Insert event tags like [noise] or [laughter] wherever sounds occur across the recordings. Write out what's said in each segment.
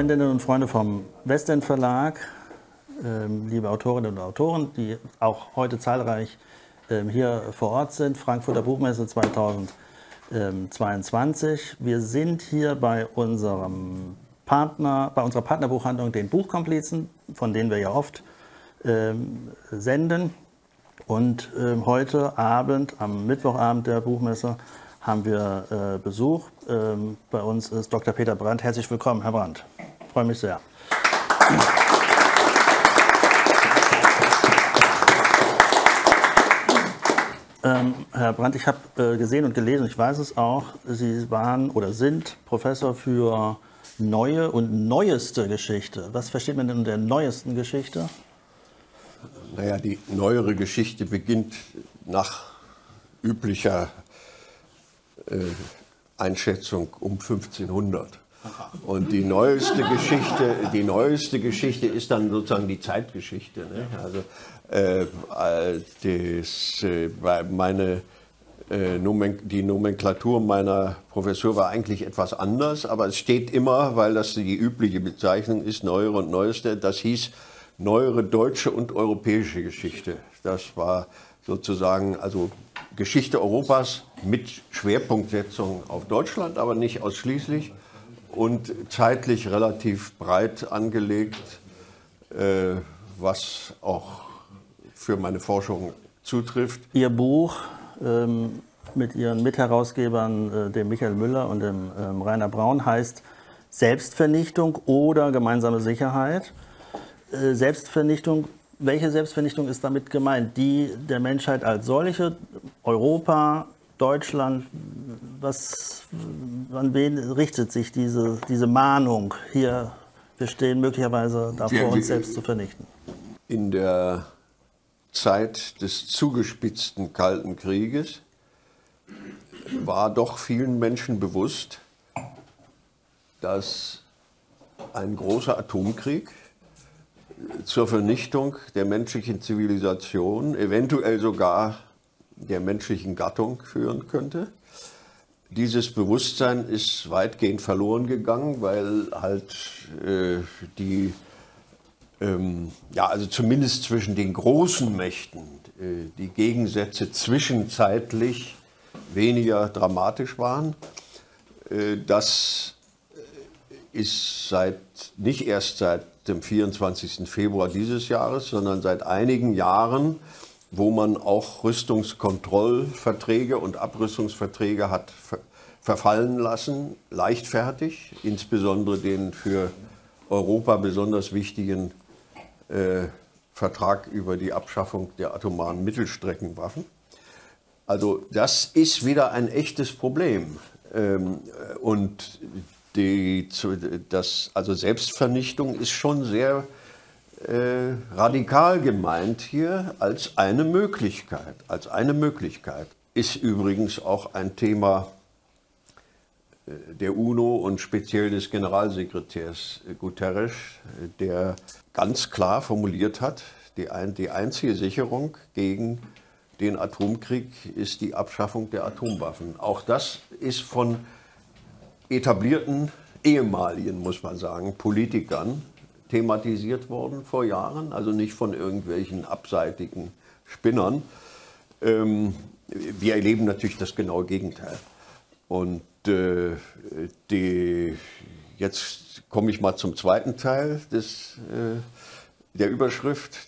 Freundinnen und Freunde vom Westend Verlag, ähm, liebe Autorinnen und Autoren, die auch heute zahlreich ähm, hier vor Ort sind, Frankfurter Buchmesse 2022. Wir sind hier bei unserem Partner, bei unserer Partnerbuchhandlung, den Buchkomplizen, von denen wir ja oft ähm, senden. Und heute Abend, am Mittwochabend der Buchmesse, haben wir äh, Besuch. Bei uns ist Dr. Peter Brandt. Herzlich willkommen, Herr Brandt. Freue mich sehr. Ähm, Herr Brandt, ich habe äh, gesehen und gelesen, ich weiß es auch, Sie waren oder sind Professor für neue und neueste Geschichte. Was versteht man denn unter der neuesten Geschichte? Naja, die neuere Geschichte beginnt nach üblicher äh, Einschätzung um 1500. Und die neueste Geschichte, die neueste Geschichte ist dann sozusagen die Zeitgeschichte. Ne? Also äh, das, äh, meine, äh, die Nomenklatur meiner Professur war eigentlich etwas anders, aber es steht immer, weil das die übliche Bezeichnung ist, neuere und neueste, das hieß neuere deutsche und europäische Geschichte. Das war sozusagen also Geschichte Europas mit Schwerpunktsetzung auf Deutschland, aber nicht ausschließlich und zeitlich relativ breit angelegt, äh, was auch für meine Forschung zutrifft. Ihr Buch ähm, mit Ihren Mitherausgebern, äh, dem Michael Müller und dem ähm, Rainer Braun, heißt Selbstvernichtung oder gemeinsame Sicherheit. Äh, Selbstvernichtung, welche Selbstvernichtung ist damit gemeint? Die der Menschheit als solche, Europa, Deutschland, was, an wen richtet sich diese, diese Mahnung hier? Wir stehen möglicherweise davor, uns selbst zu vernichten. In der Zeit des zugespitzten Kalten Krieges war doch vielen Menschen bewusst, dass ein großer Atomkrieg zur Vernichtung der menschlichen Zivilisation, eventuell sogar der menschlichen Gattung führen könnte. Dieses Bewusstsein ist weitgehend verloren gegangen, weil halt äh, die, ähm, ja, also zumindest zwischen den großen Mächten, äh, die Gegensätze zwischenzeitlich weniger dramatisch waren. Äh, das ist seit, nicht erst seit dem 24. Februar dieses Jahres, sondern seit einigen Jahren, wo man auch Rüstungskontrollverträge und Abrüstungsverträge hat verfallen lassen, leichtfertig, insbesondere den für Europa besonders wichtigen äh, Vertrag über die Abschaffung der atomaren Mittelstreckenwaffen. Also das ist wieder ein echtes Problem. Ähm, und die, das, also Selbstvernichtung ist schon sehr äh, radikal gemeint hier als eine Möglichkeit. Als eine Möglichkeit ist übrigens auch ein Thema äh, der UNO und speziell des Generalsekretärs Guterres, der ganz klar formuliert hat, die, ein, die einzige Sicherung gegen den Atomkrieg ist die Abschaffung der Atomwaffen. Auch das ist von etablierten ehemaligen, muss man sagen, Politikern thematisiert worden vor Jahren, also nicht von irgendwelchen abseitigen Spinnern. Ähm, wir erleben natürlich das genaue Gegenteil. Und äh, die, jetzt komme ich mal zum zweiten Teil des, äh, der Überschrift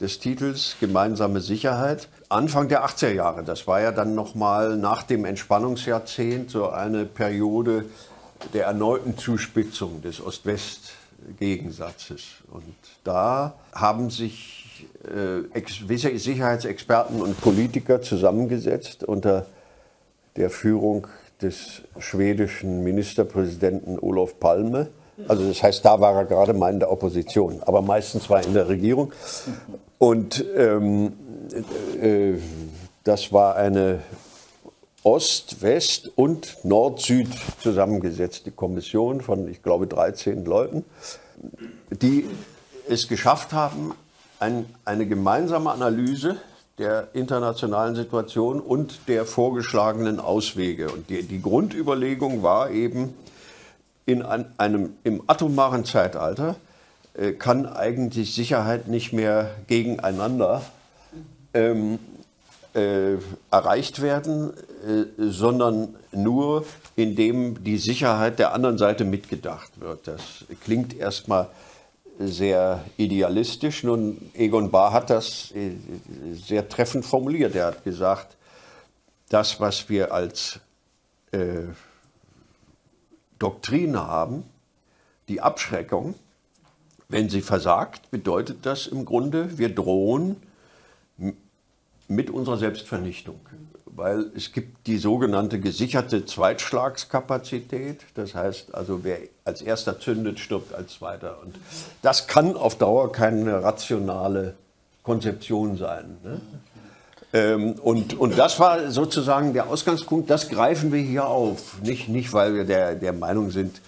des Titels, Gemeinsame Sicherheit. Anfang der 80er Jahre, das war ja dann nochmal nach dem Entspannungsjahrzehnt so eine Periode, der erneuten Zuspitzung des Ost-West-Gegensatzes. Und da haben sich äh, Sicherheitsexperten und Politiker zusammengesetzt unter der Führung des schwedischen Ministerpräsidenten Olof Palme. Also das heißt, da war er gerade mal in der Opposition, aber meistens war er in der Regierung. Und ähm, äh, das war eine Ost, West und Nord-Süd zusammengesetzte Kommission von, ich glaube, 13 Leuten, die es geschafft haben, ein, eine gemeinsame Analyse der internationalen Situation und der vorgeschlagenen Auswege. Und die, die Grundüberlegung war eben, in einem, im atomaren Zeitalter äh, kann eigentlich Sicherheit nicht mehr gegeneinander ähm, äh, erreicht werden, äh, sondern nur indem die Sicherheit der anderen Seite mitgedacht wird. Das klingt erstmal sehr idealistisch. Nun, Egon Bahr hat das äh, sehr treffend formuliert. Er hat gesagt, das, was wir als äh, Doktrine haben, die Abschreckung, wenn sie versagt, bedeutet das im Grunde, wir drohen mit unserer Selbstvernichtung. Weil es gibt die sogenannte gesicherte Zweitschlagskapazität. Das heißt also, wer als erster zündet, stirbt als zweiter. Und das kann auf Dauer keine rationale Konzeption sein. Ne? Ähm, und, und das war sozusagen der Ausgangspunkt, das greifen wir hier auf. Nicht, nicht weil wir der, der Meinung sind,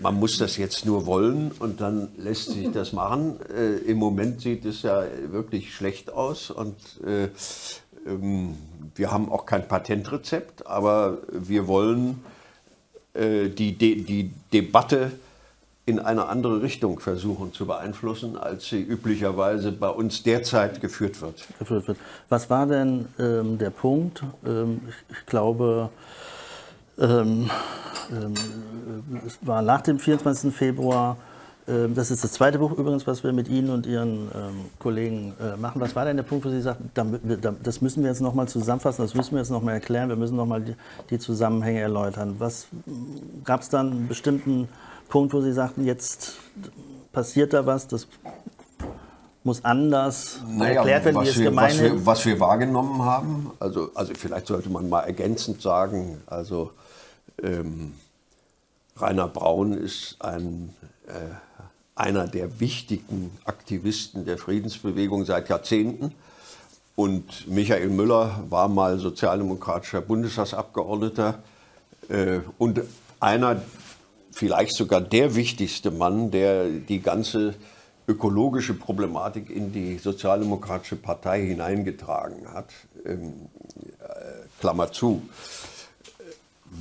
man muss das jetzt nur wollen und dann lässt sich das machen. Äh, Im Moment sieht es ja wirklich schlecht aus und äh, ähm, wir haben auch kein Patentrezept, aber wir wollen äh, die, die, die Debatte in eine andere Richtung versuchen zu beeinflussen, als sie üblicherweise bei uns derzeit geführt wird. Geführt wird. Was war denn ähm, der Punkt? Ähm, ich, ich, glaube, ähm es war nach dem 24. Februar, ähm, das ist das zweite Buch übrigens, was wir mit Ihnen und Ihren ähm, Kollegen äh, machen. Was war denn der Punkt, wo Sie sagten, das müssen wir jetzt nochmal zusammenfassen, das müssen wir jetzt nochmal erklären, wir müssen nochmal die, die Zusammenhänge erläutern. Was gab es dann einen bestimmten Punkt, wo Sie sagten, jetzt passiert da was, das muss anders naja, erklärt werden, wie es gemeint was wir, was wir wahrgenommen haben, also, also vielleicht sollte man mal ergänzend sagen, also ähm, Rainer Braun ist ein, äh, einer der wichtigen Aktivisten der Friedensbewegung seit Jahrzehnten. Und Michael Müller war mal sozialdemokratischer Bundestagsabgeordneter äh, und einer vielleicht sogar der wichtigste Mann, der die ganze ökologische Problematik in die Sozialdemokratische Partei hineingetragen hat. Ähm, äh, Klammer zu.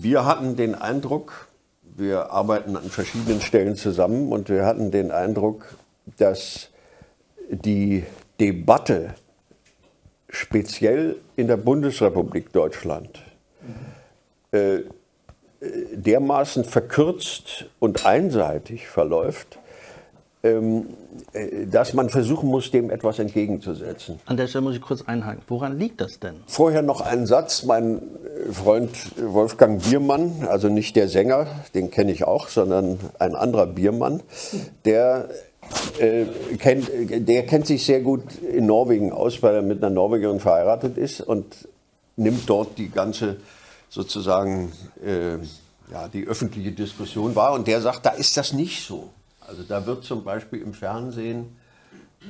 Wir hatten den Eindruck, wir arbeiten an verschiedenen Stellen zusammen und wir hatten den Eindruck, dass die Debatte speziell in der Bundesrepublik Deutschland äh, dermaßen verkürzt und einseitig verläuft, äh, dass man versuchen muss, dem etwas entgegenzusetzen. An der Stelle muss ich kurz einhaken. Woran liegt das denn? Vorher noch ein Satz. Mein Freund Wolfgang Biermann, also nicht der Sänger, den kenne ich auch, sondern ein anderer Biermann, der, äh, kennt, der kennt sich sehr gut in Norwegen aus, weil er mit einer Norwegerin verheiratet ist und nimmt dort die ganze sozusagen äh, ja, die öffentliche Diskussion war. Und der sagt, da ist das nicht so. Also da wird zum Beispiel im Fernsehen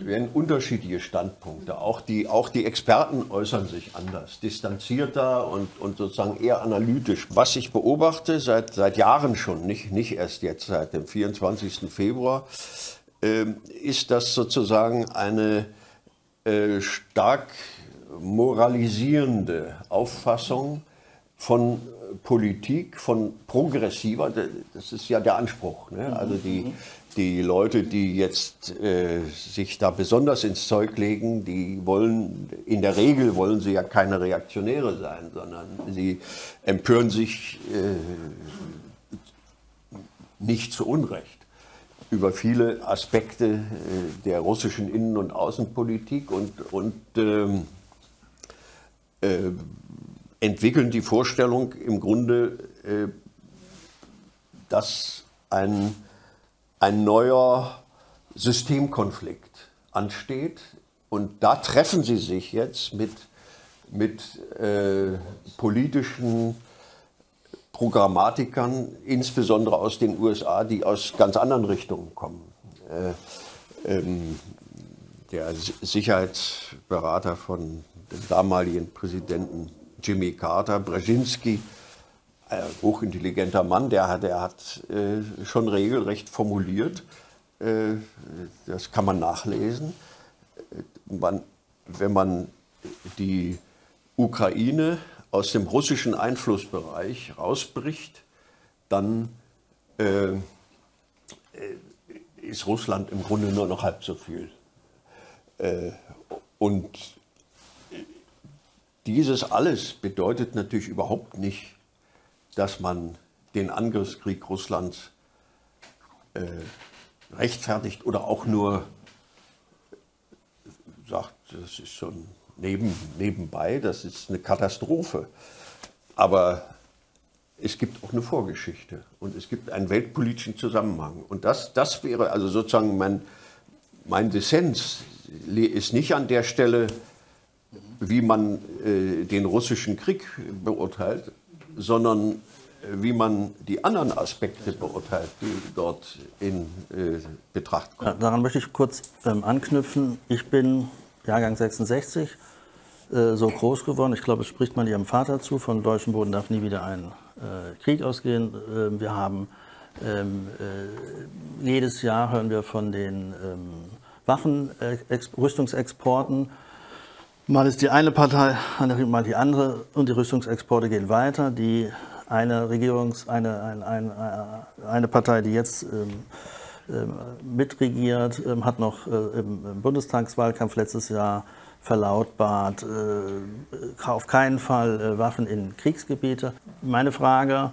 werden unterschiedliche Standpunkte. Auch die, auch die Experten äußern sich anders, distanzierter und, und sozusagen eher analytisch. Was ich beobachte seit, seit Jahren schon, nicht, nicht erst jetzt seit dem 24. Februar, äh, ist das sozusagen eine äh, stark moralisierende Auffassung von Politik, von progressiver, das ist ja der Anspruch. Ne? Also die, die Leute, die jetzt äh, sich da besonders ins Zeug legen, die wollen, in der Regel wollen sie ja keine Reaktionäre sein, sondern sie empören sich äh, nicht zu Unrecht über viele Aspekte äh, der russischen Innen- und Außenpolitik und, und ähm, äh, entwickeln die Vorstellung im Grunde, äh, dass ein, ein neuer Systemkonflikt ansteht. Und da treffen sie sich jetzt mit, mit äh, politischen Programmatikern, insbesondere aus den USA, die aus ganz anderen Richtungen kommen. Äh, ähm, der Sicherheitsberater von dem damaligen Präsidenten Jimmy Carter, Brzezinski, hochintelligenter Mann, der hat, der hat äh, schon regelrecht formuliert, äh, das kann man nachlesen, man, wenn man die Ukraine aus dem russischen Einflussbereich rausbricht, dann äh, ist Russland im Grunde nur noch halb so viel. Äh, und dieses alles bedeutet natürlich überhaupt nicht, dass man den Angriffskrieg Russlands äh, rechtfertigt oder auch nur sagt, das ist schon neben, nebenbei, das ist eine Katastrophe. Aber es gibt auch eine Vorgeschichte und es gibt einen weltpolitischen Zusammenhang. Und das, das wäre also sozusagen mein, mein Dissens, ist nicht an der Stelle, wie man äh, den russischen Krieg beurteilt, sondern äh, wie man die anderen Aspekte beurteilt, die dort in äh, Betracht kommen. Daran möchte ich kurz ähm, anknüpfen. Ich bin Jahrgang 66 äh, so groß geworden. Ich glaube, es spricht man ihrem Vater zu, von deutschem Boden darf nie wieder ein äh, Krieg ausgehen. Ähm, wir haben ähm, äh, jedes Jahr hören wir von den ähm, Waffenrüstungsexporten. Mal ist die eine Partei, mal die andere und die Rüstungsexporte gehen weiter. Die eine Regierungs-, eine, eine, eine, eine Partei, die jetzt ähm, ähm, mitregiert, ähm, hat noch äh, im Bundestagswahlkampf letztes Jahr verlautbart, äh, auf keinen Fall äh, Waffen in Kriegsgebiete. Meine Frage,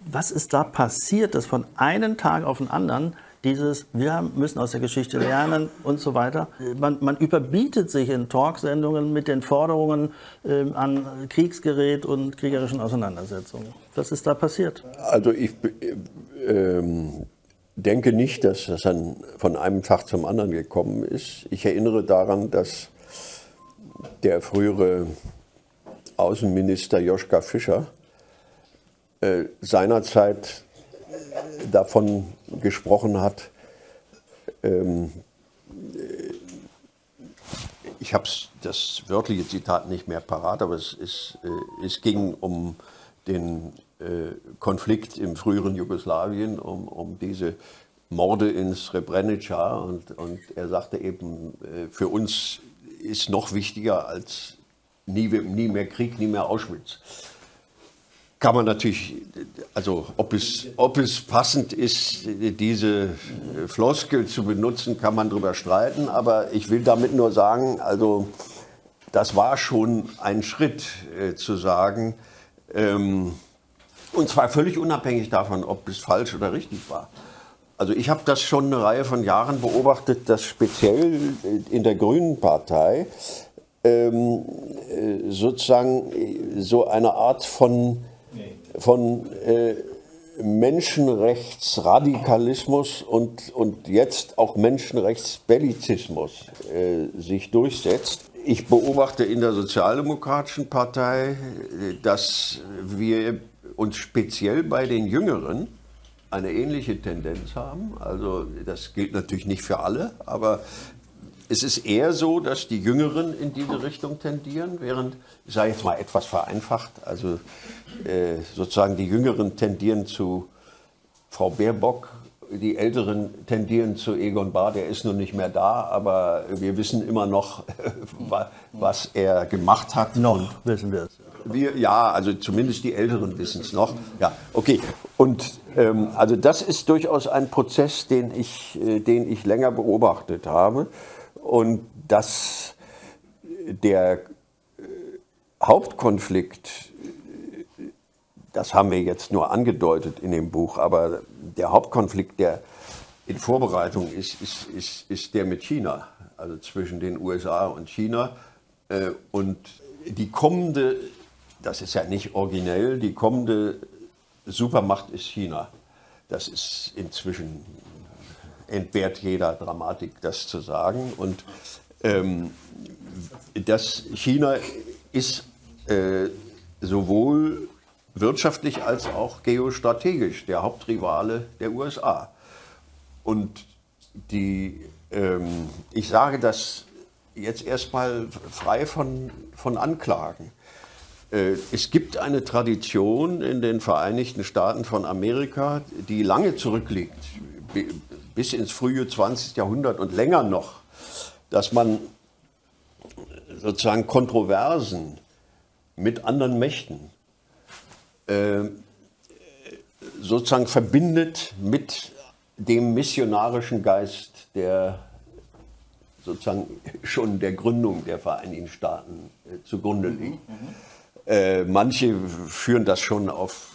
was ist da passiert, dass von einem Tag auf den anderen dieses, wir müssen aus der Geschichte lernen und so weiter. Man, man überbietet sich in Talksendungen mit den Forderungen äh, an Kriegsgerät und kriegerischen Auseinandersetzungen. Was ist da passiert? Also ich äh, ähm, denke nicht, dass das dann von einem Tag zum anderen gekommen ist. Ich erinnere daran, dass der frühere Außenminister Joschka Fischer äh, seinerzeit davon gesprochen hat, ähm, ich habe das wörtliche Zitat nicht mehr parat, aber es, ist, äh, es ging um den äh, Konflikt im früheren Jugoslawien, um, um diese Morde in Srebrenica und, und er sagte eben, äh, für uns ist noch wichtiger als nie, nie mehr Krieg, nie mehr Auschwitz. Kann man natürlich, also ob es, ob es passend ist, diese Floskel zu benutzen, kann man darüber streiten, aber ich will damit nur sagen, also das war schon ein Schritt äh, zu sagen, ähm, und zwar völlig unabhängig davon, ob es falsch oder richtig war. Also ich habe das schon eine Reihe von Jahren beobachtet, dass speziell in der Grünen Partei ähm, äh, sozusagen äh, so eine Art von, von äh, Menschenrechtsradikalismus und, und jetzt auch Menschenrechtsbellizismus äh, sich durchsetzt. Ich beobachte in der Sozialdemokratischen Partei, äh, dass wir uns speziell bei den Jüngeren eine ähnliche Tendenz haben. Also das gilt natürlich nicht für alle, aber es ist eher so, dass die Jüngeren in diese Richtung tendieren, während, ich sage jetzt mal etwas vereinfacht, also äh, sozusagen die Jüngeren tendieren zu Frau Baerbock, die Älteren tendieren zu Egon Bahr, der ist nun nicht mehr da, aber wir wissen immer noch, [laughs] was er gemacht hat. Noch wissen wir es. Wir, ja, also zumindest die Älteren wissen es noch. Ja, okay. Und ähm, also das ist durchaus ein Prozess, den ich, äh, den ich länger beobachtet habe. Und dass der äh, Hauptkonflikt, das haben wir jetzt nur angedeutet in dem Buch, aber der Hauptkonflikt, der in Vorbereitung ist, ist, ist, ist der mit China, also zwischen den USA und China. Äh, und die kommende das ist ja nicht originell, die kommende Supermacht ist China. Das ist inzwischen, entbehrt jeder Dramatik, das zu sagen. Und ähm, das China ist äh, sowohl wirtschaftlich als auch geostrategisch der Hauptrivale der USA. Und die, ähm, ich sage das jetzt erstmal frei von, von Anklagen. Äh, es gibt eine Tradition in den Vereinigten Staaten von Amerika, die lange zurückliegt, bis ins frühe 20. Jahrhundert und länger noch, dass man sozusagen Kontroversen mit anderen Mächten äh, sozusagen verbindet mit dem missionarischen Geist, der sozusagen [laughs] schon der Gründung der Vereinigten Staaten äh, zugrunde liegt. Mhm. Äh, manche führen das schon auf,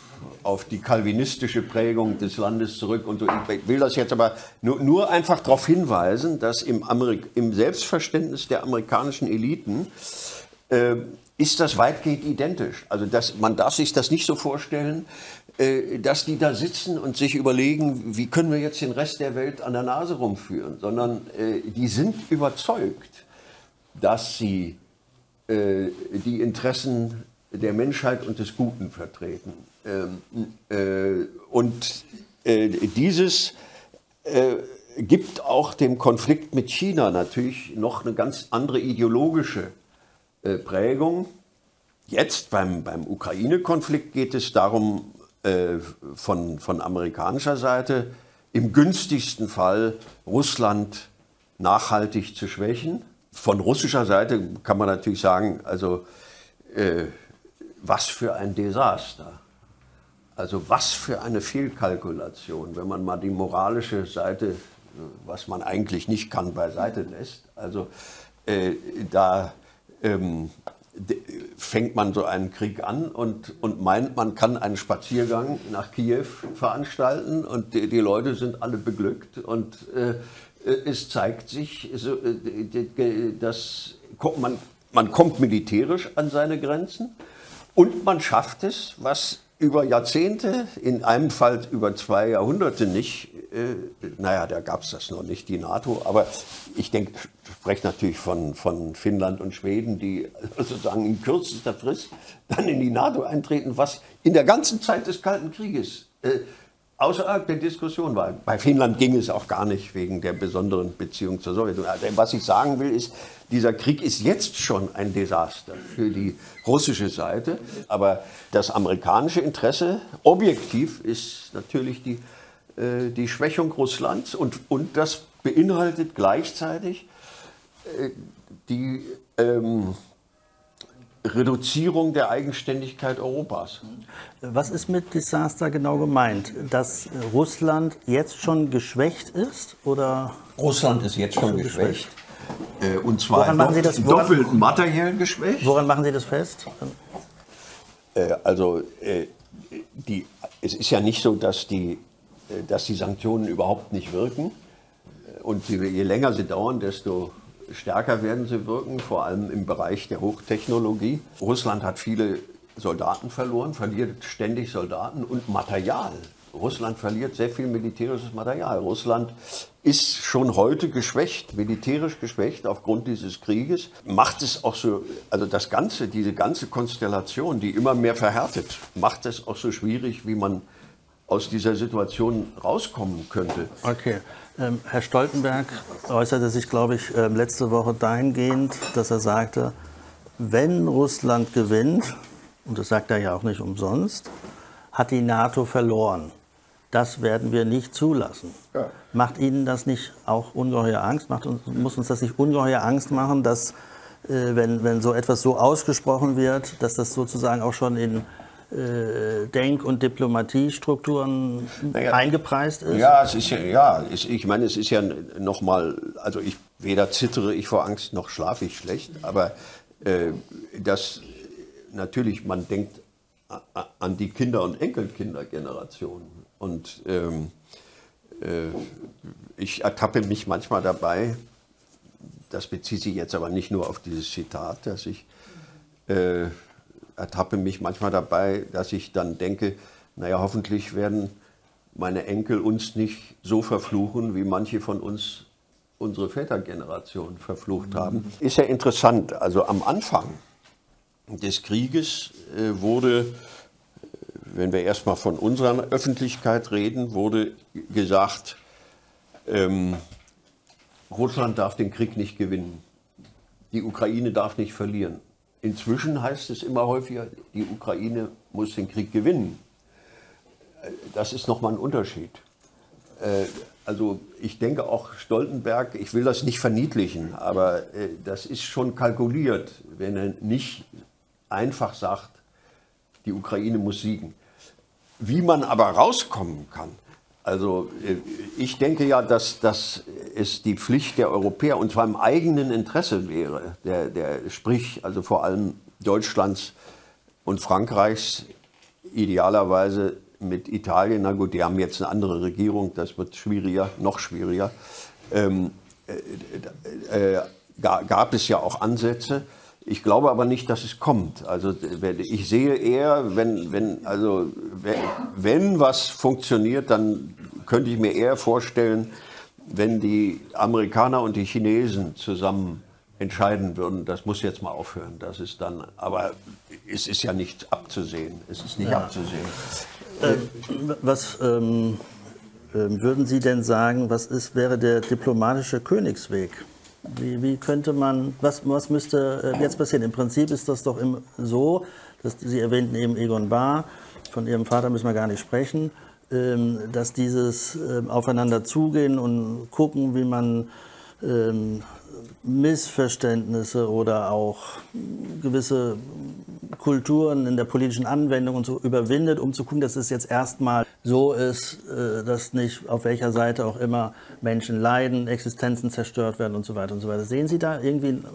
auf die kalvinistische Prägung des Landes zurück. Und so. Ich will das jetzt aber nur, nur einfach darauf hinweisen, dass im, Amerik im Selbstverständnis der amerikanischen Eliten äh, ist das weitgehend identisch. Also das, man darf sich das nicht so vorstellen, äh, dass die da sitzen und sich überlegen, wie können wir jetzt den Rest der Welt an der Nase rumführen, sondern äh, die sind überzeugt, dass sie äh, die Interessen der Menschheit und des Guten vertreten. Ähm, äh, und äh, dieses äh, gibt auch dem Konflikt mit China natürlich noch eine ganz andere ideologische Prägung. Jetzt beim, beim Ukraine-Konflikt geht es darum, von, von amerikanischer Seite im günstigsten Fall Russland nachhaltig zu schwächen. Von russischer Seite kann man natürlich sagen, also was für ein Desaster. Also was für eine Fehlkalkulation, wenn man mal die moralische Seite, was man eigentlich nicht kann, beiseite lässt. Also äh, da ähm, fängt man so einen Krieg an und, und meint, man kann einen Spaziergang nach Kiew veranstalten und die, die Leute sind alle beglückt und äh, es zeigt sich, so, äh, dass man, man kommt militärisch an seine Grenzen und man schafft es, was über Jahrzehnte, in einem Fall über zwei Jahrhunderte nicht, äh, naja, da gab es das noch nicht, die NATO, aber ich denke, spreche natürlich von, von Finnland und Schweden, die sozusagen in kürzester Frist dann in die NATO eintreten, was in der ganzen Zeit des Kalten Krieges äh, außerhalb der Diskussion war. Bei Finnland ging es auch gar nicht wegen der besonderen Beziehung zur Sowjetunion. Also, was ich sagen will, ist, dieser Krieg ist jetzt schon ein Desaster für die russische Seite. Aber das amerikanische Interesse, objektiv, ist natürlich die, äh, die Schwächung Russlands. Und, und das beinhaltet gleichzeitig äh, die ähm, Reduzierung der Eigenständigkeit Europas. Was ist mit Desaster genau gemeint? Dass Russland jetzt schon geschwächt ist? Oder? Russland ist jetzt schon geschwächt. Äh, und zwar woran machen Sie das, woran, doppelt materiell geschwächt. Woran machen Sie das fest? Äh, also äh, die, es ist ja nicht so, dass die, äh, dass die Sanktionen überhaupt nicht wirken. Und je länger sie dauern, desto stärker werden sie wirken, vor allem im Bereich der Hochtechnologie. Russland hat viele Soldaten verloren, verliert ständig Soldaten und Material. Russland verliert sehr viel militärisches Material. Russland ist schon heute geschwächt, militärisch geschwächt aufgrund dieses Krieges. Macht es auch so, also das Ganze, diese ganze Konstellation, die immer mehr verhärtet, macht es auch so schwierig, wie man aus dieser Situation rauskommen könnte. Okay. Ähm, Herr Stoltenberg äußerte sich, glaube ich, ähm, letzte Woche dahingehend, dass er sagte, wenn Russland gewinnt, und das sagt er ja auch nicht umsonst, hat die NATO verloren. Das werden wir nicht zulassen. Ja. Macht Ihnen das nicht auch ungeheuer Angst? Macht uns, muss uns das nicht ungeheuer Angst machen, dass, äh, wenn, wenn so etwas so ausgesprochen wird, dass das sozusagen auch schon in äh, Denk- und Diplomatiestrukturen naja, eingepreist ist? Ja, es ist ja, ja ich meine, es ist ja nochmal, also ich weder zittere ich vor Angst noch schlafe ich schlecht, aber äh, das natürlich, man denkt an die Kinder- und Enkelkindergeneration. Und ähm, äh, ich ertappe mich manchmal dabei, das bezieht sich jetzt aber nicht nur auf dieses Zitat, dass ich äh, ertappe mich manchmal dabei, dass ich dann denke, naja, hoffentlich werden meine Enkel uns nicht so verfluchen, wie manche von uns unsere Vätergeneration verflucht haben. Ist ja interessant, also am Anfang des Krieges äh, wurde, wenn wir erstmal von unserer Öffentlichkeit reden, wurde gesagt, ähm, Russland darf den Krieg nicht gewinnen, die Ukraine darf nicht verlieren. Inzwischen heißt es immer häufiger, die Ukraine muss den Krieg gewinnen. Das ist nochmal ein Unterschied. Äh, also ich denke auch Stoltenberg, ich will das nicht verniedlichen, aber äh, das ist schon kalkuliert, wenn er nicht einfach sagt, die Ukraine muss siegen. Wie man aber rauskommen kann, also äh, ich denke ja, dass, dass es die Pflicht der Europäer und zwar im eigenen Interesse wäre, der, der, sprich also vor allem Deutschlands und Frankreichs, idealerweise mit Italien, na gut, die haben jetzt eine andere Regierung, das wird schwieriger, noch schwieriger, ähm, äh, äh, gab es ja auch Ansätze. Ich glaube aber nicht, dass es kommt. Also ich sehe eher, wenn, wenn, also, wenn was funktioniert, dann könnte ich mir eher vorstellen, wenn die Amerikaner und die Chinesen zusammen entscheiden würden, das muss jetzt mal aufhören. Das ist dann, aber es ist ja nicht abzusehen. Es ist nicht ja. abzusehen. Äh, was ähm, äh, würden Sie denn sagen, was ist, wäre der diplomatische Königsweg? Wie, wie könnte man, was, was müsste äh, jetzt passieren? Im Prinzip ist das doch so, dass Sie erwähnten eben Egon Bahr, von Ihrem Vater müssen wir gar nicht sprechen, ähm, dass dieses ähm, Aufeinander zugehen und gucken, wie man ähm, Missverständnisse oder auch gewisse Kulturen in der politischen Anwendung und so überwindet, um zu gucken, dass es jetzt erstmal so ist, äh, dass nicht auf welcher Seite auch immer Menschen leiden, Existenzen zerstört werden und so weiter und so weiter. Sehen Sie da irgendwie einen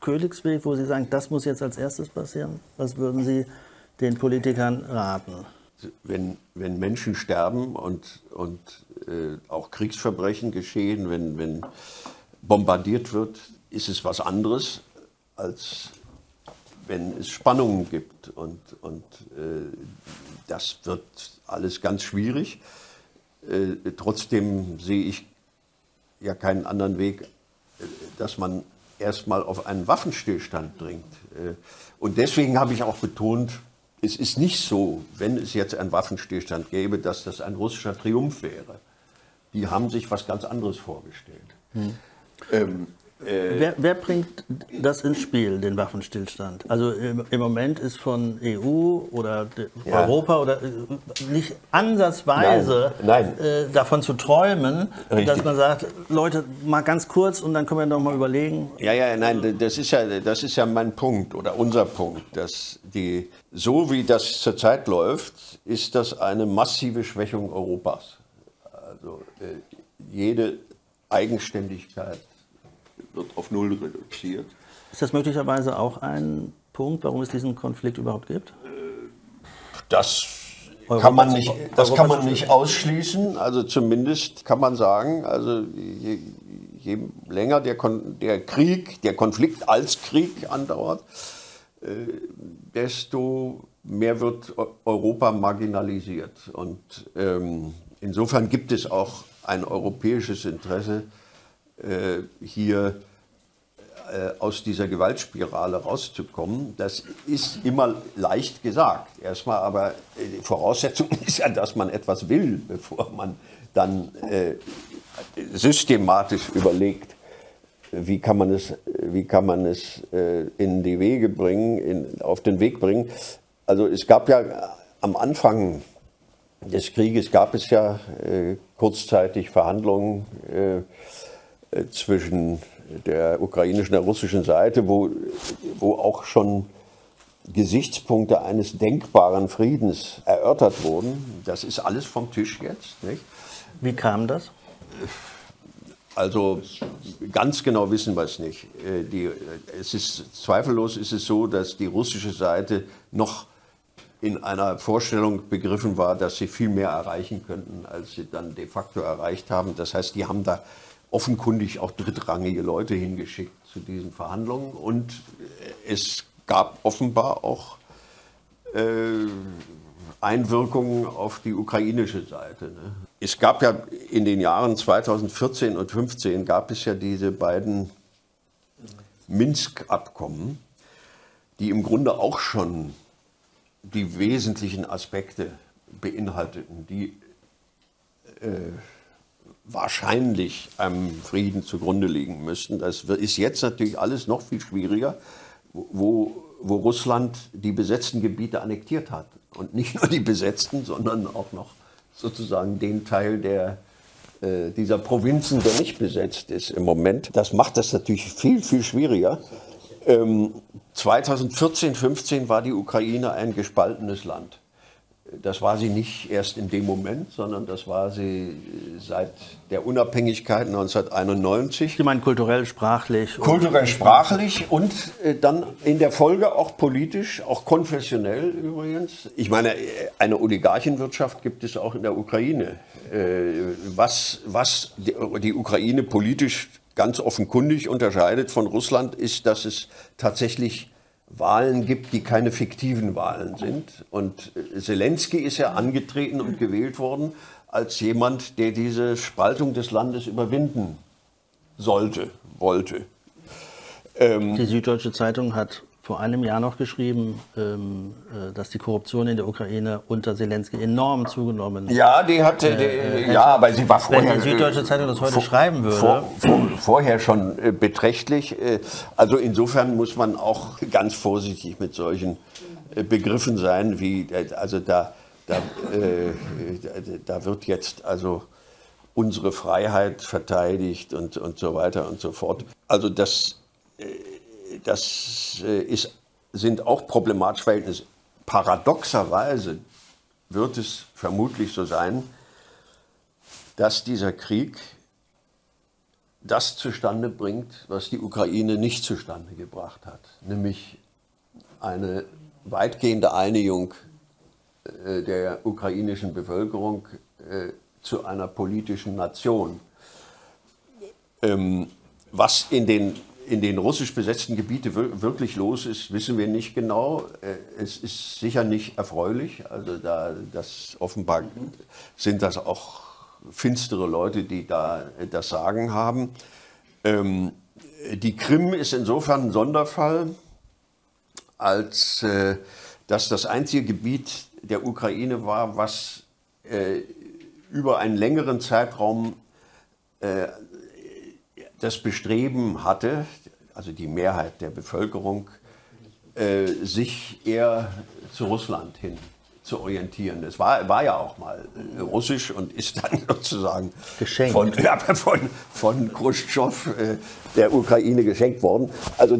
Königsweg, wo Sie sagen, das muss jetzt als erstes passieren? Was würden Sie den Politikern raten? Wenn, wenn Menschen sterben und, und äh, auch Kriegsverbrechen geschehen, wenn, wenn bombardiert wird, ist es was anderes, als wenn es Spannungen gibt. Und, und äh, das wird alles ganz schwierig. Äh, trotzdem sehe ich ja keinen anderen Weg, äh, dass man erstmal auf einen Waffenstillstand dringt. Äh, und deswegen habe ich auch betont, es ist nicht so, wenn es jetzt einen Waffenstillstand gäbe, dass das ein russischer Triumph wäre. Die haben sich was ganz anderes vorgestellt. Hm. Ähm, äh, wer, wer, bringt das ins Spiel, den Waffenstillstand? Also im, im Moment ist von EU oder ja. Europa oder äh, nicht ansatzweise nein, nein. Äh, davon zu träumen, Richtig. dass man sagt, Leute, mal ganz kurz und dann können wir noch mal überlegen. Ja, ja, nein, das ist ja, das ist ja mein Punkt oder unser Punkt, dass die, so wie das zurzeit läuft, ist das eine massive Schwächung Europas. Also äh, jede Eigenständigkeit wird auf Null reduziert. Ist das möglicherweise auch ein Punkt, warum es diesen Konflikt überhaupt gibt? Das kann man nicht, das kann man nicht ausschließen. Also zumindest kann man sagen, also je, je länger der, Kon der Krieg, der Konflikt als Krieg andauert, äh, desto mehr wird Europa marginalisiert. Und ähm, insofern gibt es auch ein europäisches Interesse, äh, hier äh, aus dieser Gewaltspirale rauszukommen. Das ist immer leicht gesagt. Erstmal aber die äh, Voraussetzung [laughs] ist ja, dass man etwas will, bevor man dann systematisch überlegt, wie kann man es, wie kann man es in die Wege bringen, in, auf den Weg bringen. Also es gab ja am Anfang des Krieges gab es ja äh, kurzzeitig Verhandlungen äh, äh, zwischen der ukrainischen und der russischen Seite, wo, wo auch schon Gesichtspunkte eines denkbaren Friedens erörtert wurden. Das ist alles vom Tisch jetzt. Nicht? Wie kam das? Also ganz genau wissen wir es nicht. Äh, die, es ist, zweifellos ist es so, dass die russische Seite noch in einer Vorstellung begriffen war, dass sie viel mehr erreichen könnten, als sie dann de facto erreicht haben. Das heißt, die haben da offenkundig auch drittrangige Leute hingeschickt zu diesen Verhandlungen und es gab offenbar auch äh, Einwirkungen auf die ukrainische Seite. Ne? Es gab ja in den Jahren 2014 und 2015 gab es ja diese beiden Minsk-Abkommen, die im Grunde auch schon die wesentlichen Aspekte beinhalteten, die äh, wahrscheinlich einem Frieden zugrunde liegen müssten. Das ist jetzt natürlich alles noch viel schwieriger, wo, wo Russland die besetzten Gebiete annektiert hat. Und nicht nur die besetzten, sondern auch noch sozusagen den Teil der, äh, dieser Provinzen, der nicht besetzt ist im Moment. Das macht das natürlich viel, viel schwieriger. Ähm, 2014, 15 war die Ukraine ein gespaltenes Land. Das war sie nicht erst in dem Moment, sondern das war sie seit der Unabhängigkeit 1991. Sie meinen kulturell, sprachlich? Kulturell, sprachlich und äh, dann in der Folge auch politisch, auch konfessionell übrigens. Ich meine, eine Oligarchenwirtschaft gibt es auch in der Ukraine. Äh, was, was die Ukraine politisch ganz offenkundig unterscheidet von Russland, ist, dass es tatsächlich Wahlen gibt, die keine fiktiven Wahlen sind. Und Zelensky ist ja angetreten und gewählt worden als jemand, der diese Spaltung des Landes überwinden sollte, wollte. Ähm die Süddeutsche Zeitung hat vor einem Jahr noch geschrieben, ähm, äh, dass die Korruption in der Ukraine unter Zelensky enorm zugenommen hat. Ja, die hatte, äh, äh, ja, aber sie war vorher. Wenn die Süddeutsche Zeitung das heute vor, schreiben würde. Vor, vor, vorher schon äh, beträchtlich. Äh, also insofern muss man auch ganz vorsichtig mit solchen äh, Begriffen sein, wie, also da, da, da wird jetzt also unsere Freiheit verteidigt und, und so weiter und so fort. Also das das äh, ist, sind auch problematische Verhältnisse. Paradoxerweise wird es vermutlich so sein, dass dieser Krieg das zustande bringt, was die Ukraine nicht zustande gebracht hat, nämlich eine weitgehende Einigung äh, der ukrainischen Bevölkerung äh, zu einer politischen Nation. Ähm, was in den in den russisch besetzten Gebieten wirklich los ist, wissen wir nicht genau. Äh, es ist sicher nicht erfreulich. Also da, das offenbar sind das auch finstere Leute, die da das Sagen haben. Ähm, die Krim ist insofern ein Sonderfall, als äh, dass das einzige Gebiet der Ukraine war, was äh, über einen längeren Zeitraum äh, das Bestreben hatte, also die Mehrheit der Bevölkerung, äh, sich eher zu Russland hin zu orientieren. Es war, war ja auch mal äh, russisch und ist dann [laughs] sozusagen geschenkt. Von, ja, von, von Khrushchev äh, der Ukraine geschenkt worden. Also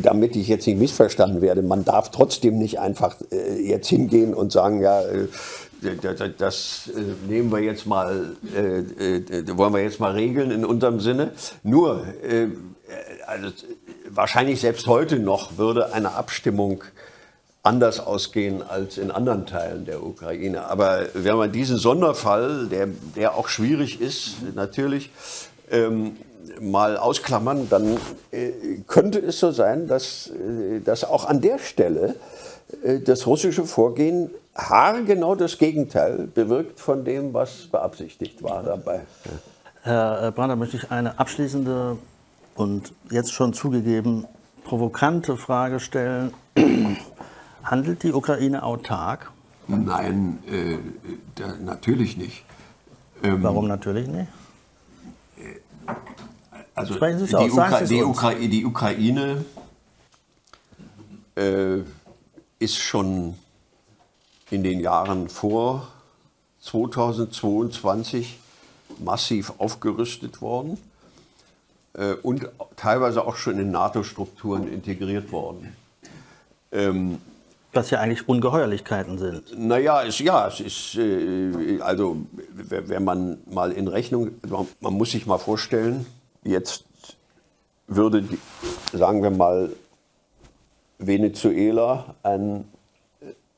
damit ich jetzt nicht missverstanden werde, man darf trotzdem nicht einfach äh, jetzt hingehen und sagen, ja, äh, das äh, nehmen wir jetzt mal, äh, wollen wir jetzt mal regeln in unserem Sinne. Nur, also wahrscheinlich selbst heute noch würde eine Abstimmung anders ausgehen als in anderen Teilen der Ukraine. Aber wenn man diesen Sonderfall, der, der auch schwierig ist, natürlich, ähm, mal ausklammern, dann äh, könnte es so sein, dass, dass auch an der Stelle das russische Vorgehen haargenau das Gegenteil bewirkt von dem, was beabsichtigt war dabei. Herr äh, Brander, möchte ich eine abschließende und jetzt schon zugegeben provokante Frage stellen. [clears throat] Handelt die Ukraine autark? Nein, äh, da, natürlich nicht. Ähm, Warum natürlich nicht? Also die, Ukra die, Ukra die, Ukraine äh, ist schon in den Jahren vor 2022 massiv aufgerüstet worden äh, und teilweise auch schon in NATO-Strukturen integriert worden. Ähm, was ja eigentlich Ungeheuerlichkeiten sind. Naja, es, ja, es ist, äh, also wenn man mal in Rechnung, man muss sich mal vorstellen, jetzt würde, die, sagen wir mal, Venezuela ein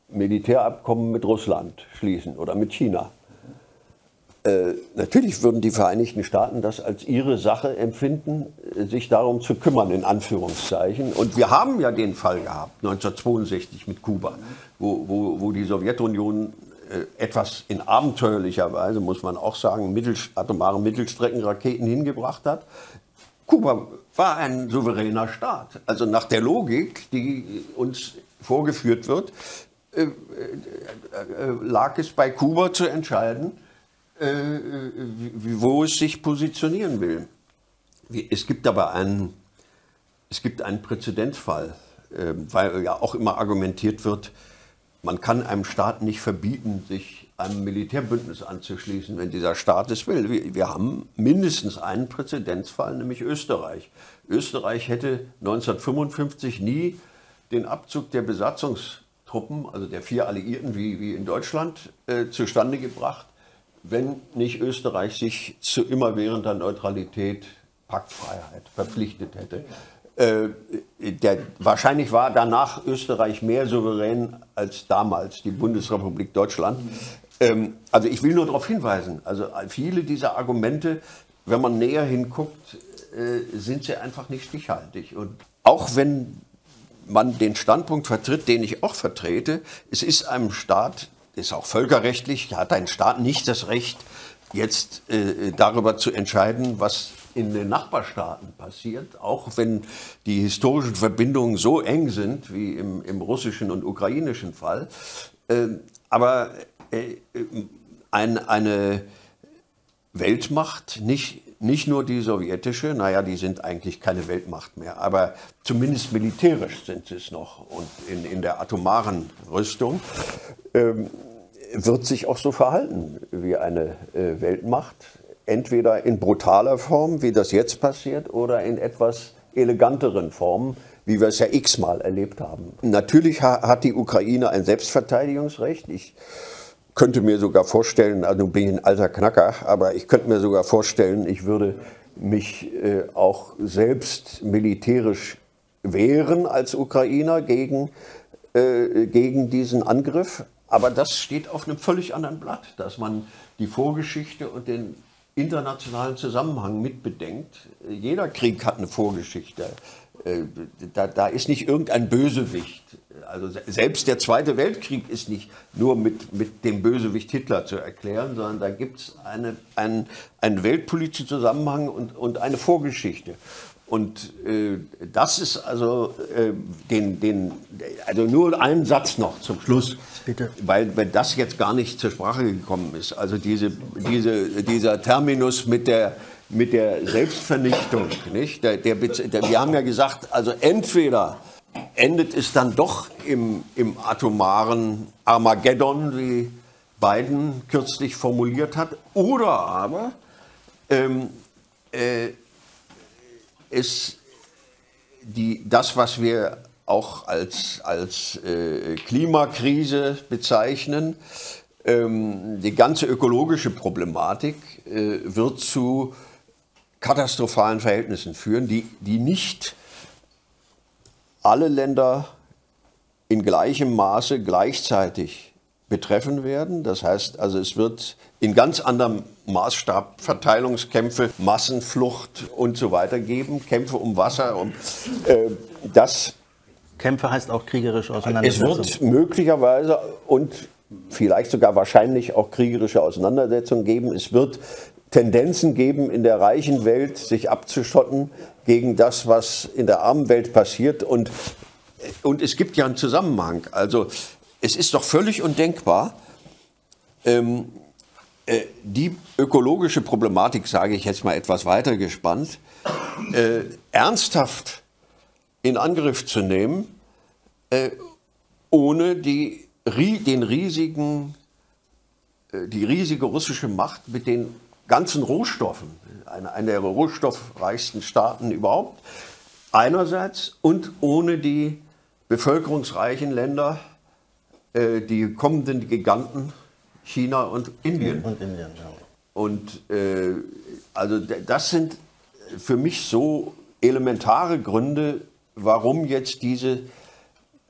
Militärabkommen mit Russland schließen oder mit China. Äh, natürlich würden die Vereinigten Staaten das als ihre Sache empfinden, sich darum zu kümmern, in Anführungszeichen. Und wir haben ja den Fall gehabt, 1962 mit Kuba, wo, wo, wo die Sowjetunion äh, etwas in abenteuerlicher Weise, muss man auch sagen, mittel, atomare Mittelstreckenraketen hingebracht hat. Kuba war ein souveräner Staat. Also nach der Logik, die uns vorgeführt wird, äh, äh, äh, lag es bei Kuba zu entscheiden, wo es sich positionieren will. Es gibt aber einen, es gibt einen Präzedenzfall, weil ja auch immer argumentiert wird, man kann einem Staat nicht verbieten, sich einem Militärbündnis anzuschließen, wenn dieser Staat es will. Wir haben mindestens einen Präzedenzfall, nämlich Österreich. Österreich hätte 1955 nie den Abzug der Besatzungstruppen Truppen, also der vier Alliierten wie, wie in Deutschland, äh, zustande gebracht, wenn nicht Österreich sich zu immerwährender Neutralität, Paktfreiheit verpflichtet hätte. Äh, der, wahrscheinlich war danach Österreich mehr souverän als damals die Bundesrepublik Deutschland. Ähm, also ich will nur darauf hinweisen, also viele dieser Argumente, wenn man näher hinguckt, äh, sind sie einfach nicht stichhaltig. Und auch wenn man den Standpunkt vertritt, den ich auch vertrete, es ist einem Staat, ist auch völkerrechtlich, hat ein Staat nicht das Recht, jetzt äh, darüber zu entscheiden, was in den Nachbarstaaten passiert, auch wenn die historischen Verbindungen so eng sind wie im, im russischen und ukrainischen Fall. Äh, aber ein, eine Weltmacht, nicht, nicht nur die sowjetische, naja, die sind eigentlich keine Weltmacht mehr, aber zumindest militärisch sind sie es noch und in, in der atomaren Rüstung, ähm, wird sich auch so verhalten wie eine äh, Weltmacht entweder in brutaler Form, wie das jetzt passiert, oder in etwas eleganteren Formen, wie wir es ja x-mal erlebt haben. Natürlich hat die Ukraine ein Selbstverteidigungsrecht. Ich könnte mir sogar vorstellen, also bin ich ein alter Knacker, aber ich könnte mir sogar vorstellen, ich würde mich äh, auch selbst militärisch wehren als Ukrainer gegen, äh, gegen diesen Angriff. Aber das steht auf einem völlig anderen Blatt, dass man die Vorgeschichte und den internationalen Zusammenhang mitbedenkt. Jeder Krieg hat eine Vorgeschichte. Äh, da, da, ist nicht irgendein Bösewicht. Also selbst der Zweite Weltkrieg ist nicht nur mit, mit dem Bösewicht Hitler zu erklären, sondern da gibt es eine, einen, einen weltpolitischen Zusammenhang und, und eine Vorgeschichte. Und äh, das ist also äh, den, den, also nur ein Satz noch zum Schluss, Bitte. Weil, weil das jetzt gar nicht zur Sprache gekommen ist. Also diese, diese, dieser Terminus mit der, mit der Selbstvernichtung, nicht? Der, der, der, wir haben ja gesagt, also entweder endet es dann doch im, im atomaren Armageddon, wie Biden kürzlich formuliert hat, oder aber ähm, äh, ist die, das, was wir auch als, als äh, Klimakrise bezeichnen. Ähm, die ganze ökologische Problematik äh, wird zu katastrophalen Verhältnissen führen, die, die nicht alle Länder in gleichem Maße gleichzeitig betreffen werden. Das heißt also, es wird in ganz anderem Maßstab Verteilungskämpfe, Massenflucht und so weiter geben, Kämpfe um Wasser. Und, äh, das Kämpfe heißt auch kriegerische Auseinandersetzungen. Es wird möglicherweise und vielleicht sogar wahrscheinlich auch kriegerische Auseinandersetzungen geben. Es wird Tendenzen geben, in der reichen Welt sich abzuschotten gegen das, was in der armen Welt passiert. Und, und es gibt ja einen Zusammenhang. Also es ist doch völlig undenkbar, ähm, äh, die ökologische Problematik, sage ich jetzt mal etwas weiter gespannt, äh, ernsthaft in Angriff zu nehmen, äh, ohne die, den riesigen, äh, die riesige russische Macht mit den ganzen Rohstoffen, einer eine der rohstoffreichsten Staaten überhaupt, einerseits und ohne die bevölkerungsreichen Länder, äh, die kommenden Giganten China und Indien. Und Indien, ja. Und äh, also das sind für mich so elementare Gründe, warum jetzt diese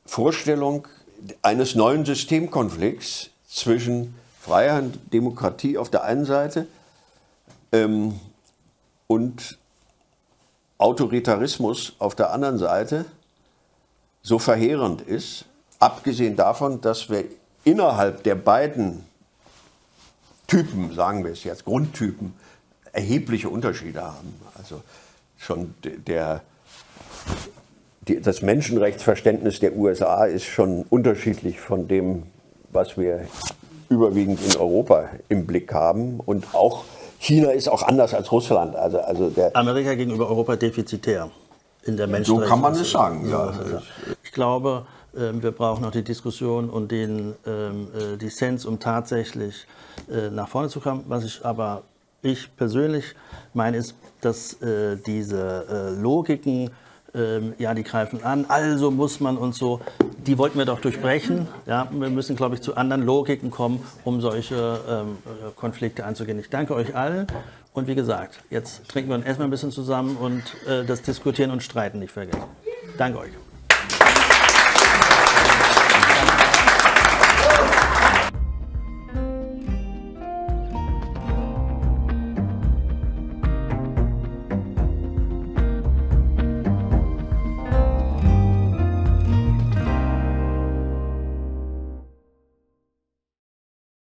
Vorstellung eines neuen Systemkonflikts zwischen Freiheit und Demokratie auf der einen Seite ähm, und Autoritarismus auf der anderen Seite so verheerend ist, abgesehen davon, dass wir innerhalb der beiden Typen, sagen wir es jetzt, Grundtypen, erhebliche Unterschiede haben. Also schon der die, das Menschenrechtsverständnis der USA ist schon unterschiedlich von dem, was wir überwiegend in Europa im Blick haben. Und auch China ist auch anders als Russland. Also, also Amerika gegenüber Europa defizitär in der Menschenrechte. So kann man es sagen, ja. Ich glaube, ähm, wir brauchen noch die Diskussion und den ähm, äh, Dissens, um tatsächlich äh, nach vorne zu kommen. Was ich aber ich persönlich meine, ist, dass äh, diese Logiken ähm, ja, die greifen an, also muss man und so. Die wollten wir doch durchbrechen. Ja, wir müssen, glaube ich, zu anderen Logiken kommen, um solche ähm, äh, Konflikte anzugehen. Ich danke euch allen. Und wie gesagt, jetzt trinken wir und essen wir ein bisschen zusammen und äh, das Diskutieren und Streiten nicht vergessen. Danke euch.